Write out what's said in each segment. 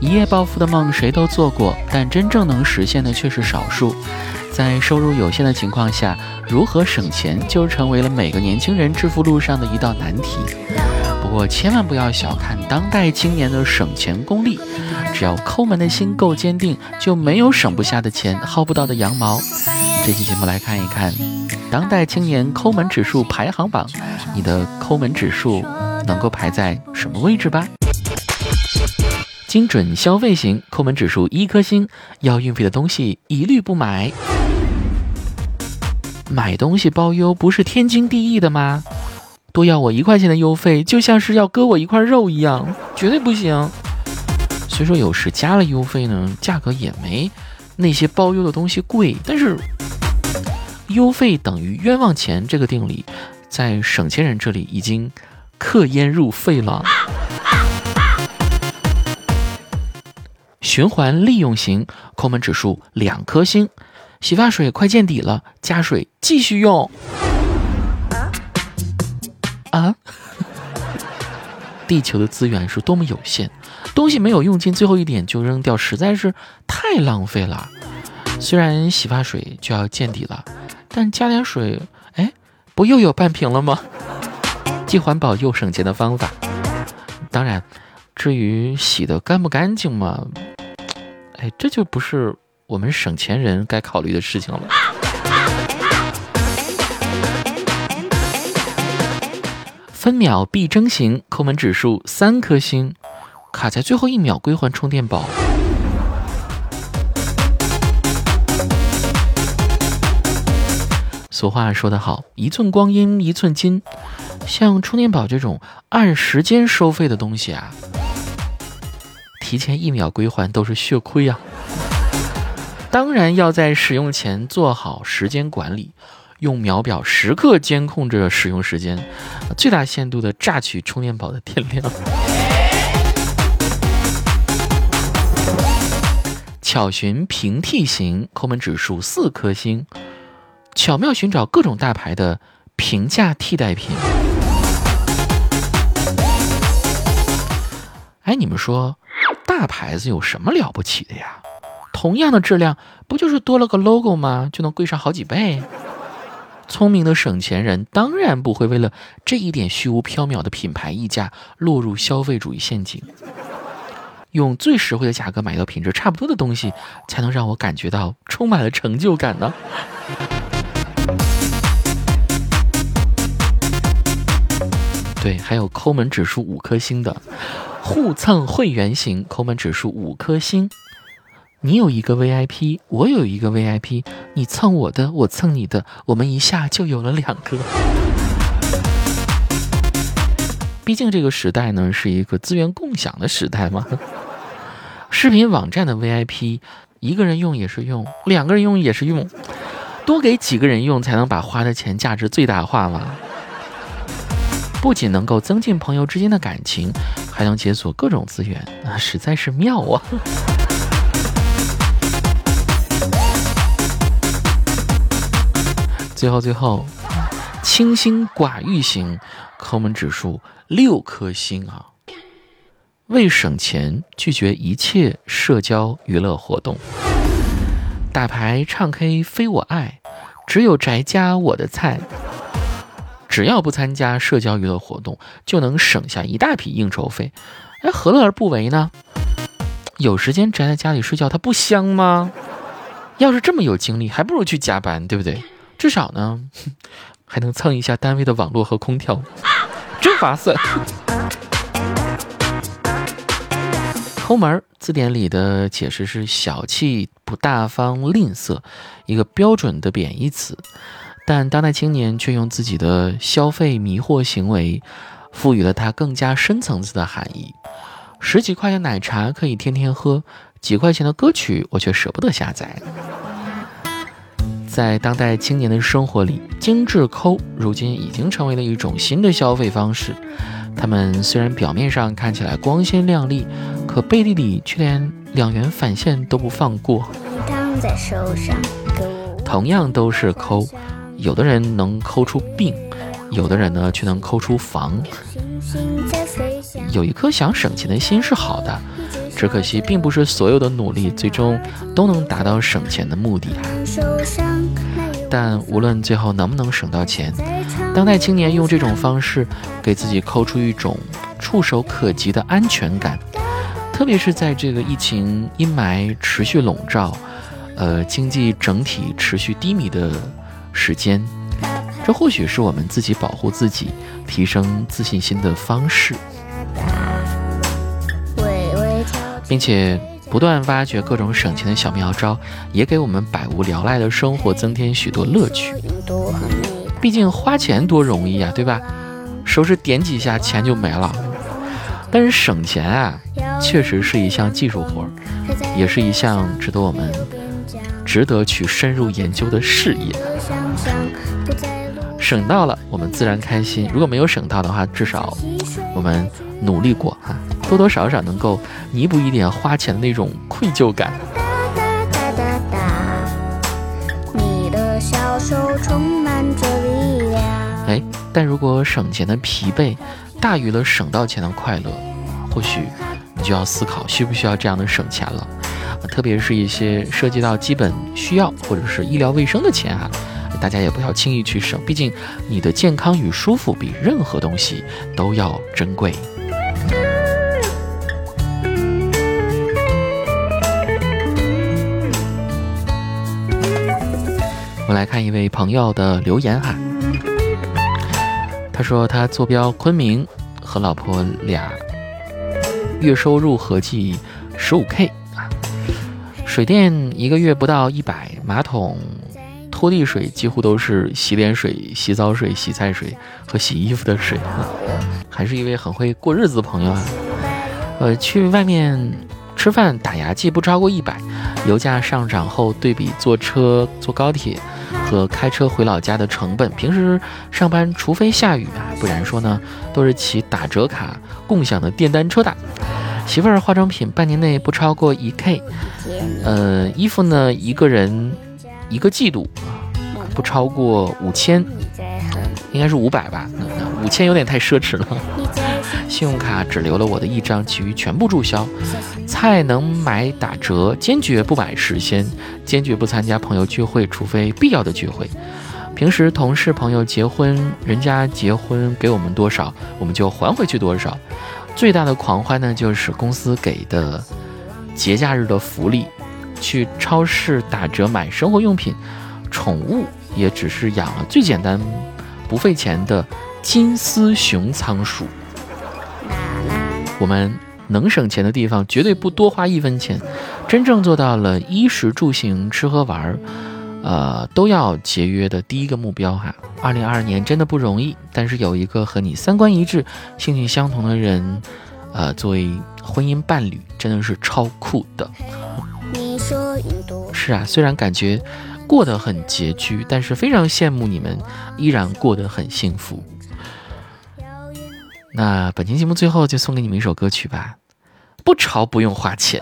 一，夜暴富的梦谁都做过，但真正能实现的却是少数。在收入有限的情况下，如何省钱就成为了每个年轻人致富路上的一道难题。不过，千万不要小看当代青年的省钱功力，只要抠门的心够坚定，就没有省不下的钱、薅不到的羊毛。这期节目来看一看当代青年抠门指数排行榜，你的抠门指数能够排在什么位置吧？精准消费型抠门指数一颗星，要运费的东西一律不买。买东西包邮不是天经地义的吗？多要我一块钱的邮费，就像是要割我一块肉一样，绝对不行。虽说有时加了邮费呢，价格也没那些包邮的东西贵，但是邮费等于冤枉钱这个定理，在省钱人这里已经刻烟入肺了。循环利用型抠门指数两颗星，洗发水快见底了，加水继续用。啊！地球的资源是多么有限，东西没有用尽最后一点就扔掉，实在是太浪费了。虽然洗发水就要见底了，但加点水，哎，不又有半瓶了吗？既环保又省钱的方法。当然，至于洗的干不干净嘛，哎，这就不是我们省钱人该考虑的事情了。分秒必争型抠门指数三颗星，卡在最后一秒归还充电宝。俗话说得好，一寸光阴一寸金。像充电宝这种按时间收费的东西啊，提前一秒归还都是血亏呀。当然要在使用前做好时间管理。用秒表时刻监控着使用时间，最大限度的榨取充电宝的电量。巧寻平替型抠门指数四颗星，巧妙寻找各种大牌的平价替代品。哎，你们说，大牌子有什么了不起的呀？同样的质量，不就是多了个 logo 吗？就能贵上好几倍？聪明的省钱人当然不会为了这一点虚无缥缈的品牌溢价落入消费主义陷阱。用最实惠的价格买到品质差不多的东西，才能让我感觉到充满了成就感呢。对，还有抠门指数五颗星的互蹭会员型，抠门指数五颗星。你有一个 VIP，我有一个 VIP，你蹭我的，我蹭你的，我们一下就有了两个。毕竟这个时代呢，是一个资源共享的时代嘛。视频网站的 VIP，一个人用也是用，两个人用也是用，多给几个人用才能把花的钱价值最大化嘛。不仅能够增进朋友之间的感情，还能解锁各种资源，啊，实在是妙啊！最后，最后，清心寡欲型抠门指数六颗星啊！为省钱拒绝一切社交娱乐活动，打牌唱 K 非我爱，只有宅家我的菜。只要不参加社交娱乐活动，就能省下一大笔应酬费。哎，何乐而不为呢？有时间宅在家里睡觉，它不香吗？要是这么有精力，还不如去加班，对不对？至少呢，还能蹭一下单位的网络和空调，真划算。抠门儿字典里的解释是小气、不大方、吝啬，一个标准的贬义词。但当代青年却用自己的消费迷惑行为，赋予了它更加深层次的含义。十几块钱奶茶可以天天喝，几块钱的歌曲我却舍不得下载。在当代青年的生活里，精致抠如今已经成为了一种新的消费方式。他们虽然表面上看起来光鲜亮丽，可背地里却连两元返现都不放过。在手上，同样都是抠，有的人能抠出病，有的人呢却能抠出房。有一颗想省钱的心是好的，只可惜并不是所有的努力最终都能达到省钱的目的。但无论最后能不能省到钱，当代青年用这种方式给自己抠出一种触手可及的安全感，特别是在这个疫情阴霾持续笼罩，呃，经济整体持续低迷的时间，这或许是我们自己保护自己、提升自信心的方式，并且。不断挖掘各种省钱的小妙招，也给我们百无聊赖的生活增添许多乐趣。毕竟花钱多容易啊，对吧？手指点几下，钱就没了。但是省钱啊，确实是一项技术活，也是一项值得我们值得去深入研究的事业。省到了，我们自然开心；如果没有省到的话，至少我们努力过哈。多多少少能够弥补一点花钱的那种愧疚感。哎，但如果省钱的疲惫大于了省到钱的快乐，或许你就要思考需不需要这样的省钱了。特别是一些涉及到基本需要或者是医疗卫生的钱啊，大家也不要轻易去省，毕竟你的健康与舒服比任何东西都要珍贵。我来看一位朋友的留言哈，他说他坐标昆明，和老婆俩月收入合计十五 K，水电一个月不到一百，马桶、拖地水几乎都是洗脸水、洗澡水、洗菜水和洗衣服的水啊，还是一位很会过日子的朋友啊。呃，去外面吃饭打牙祭不超过一百，油价上涨后对比坐车坐高铁。和开车回老家的成本，平时上班除非下雨啊，不然说呢都是骑打折卡共享的电单车的。媳妇儿化妆品半年内不超过一 K，呃，衣服呢一个人一个季度不超过五千，应该是五百吧，五千有点太奢侈了。信用卡只留了我的一张，其余全部注销。菜能买打折，坚决不买时鲜，坚决不参加朋友聚会，除非必要的聚会。平时同事朋友结婚，人家结婚给我们多少，我们就还回去多少。最大的狂欢呢，就是公司给的节假日的福利，去超市打折买生活用品，宠物也只是养了最简单、不费钱的金丝熊仓鼠。我们能省钱的地方，绝对不多花一分钱。真正做到了衣食住行、吃喝玩儿，呃，都要节约的第一个目标哈。二零二二年真的不容易，但是有一个和你三观一致、兴趣相同的人，呃，作为婚姻伴侣，真的是超酷的。是啊，虽然感觉过得很拮据，但是非常羡慕你们依然过得很幸福。那本期节目最后就送给你们一首歌曲吧，不潮不用花钱。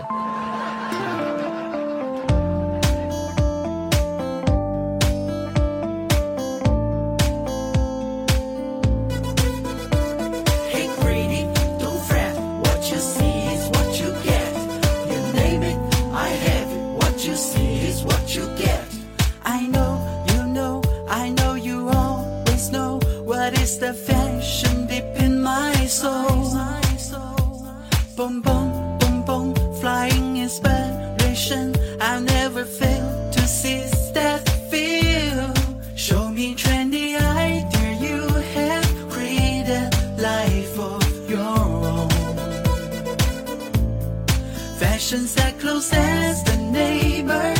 The fashion deep in my soul. Boom, boom, boom, boom, flying inspiration. I never fail to seize that feel. Show me trendy idea you have created life of your own. Fashions that close as the neighbor.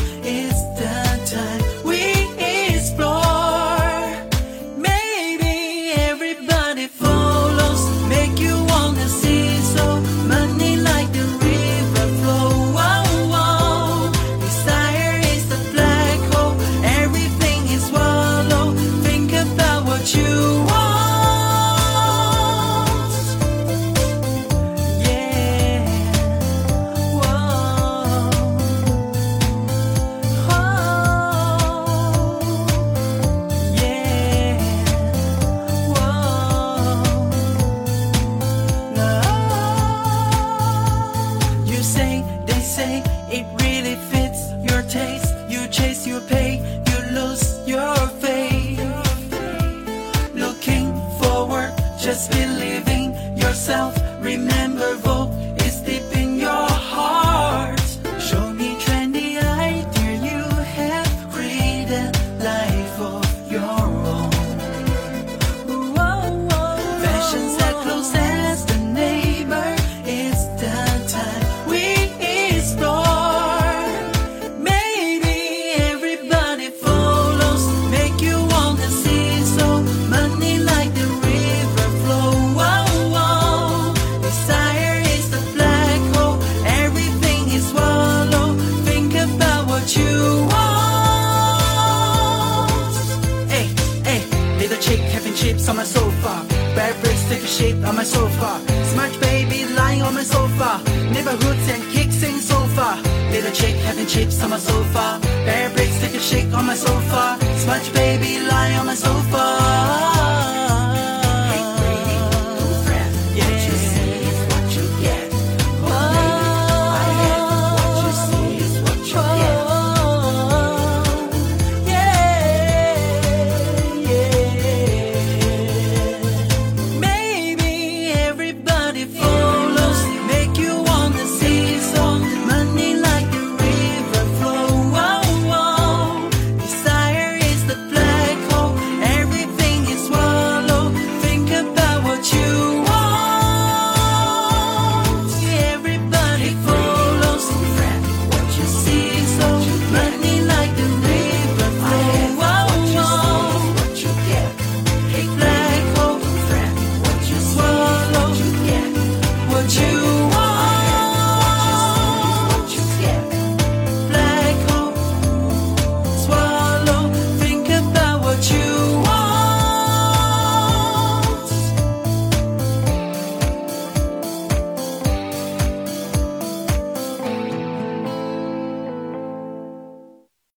it really sofa. Baby lying on my sofa. Neighborhoods and kicks in sofa. Little chick having chips on my sofa. Bare bricks take a shake on my sofa. Smart baby lying on my sofa.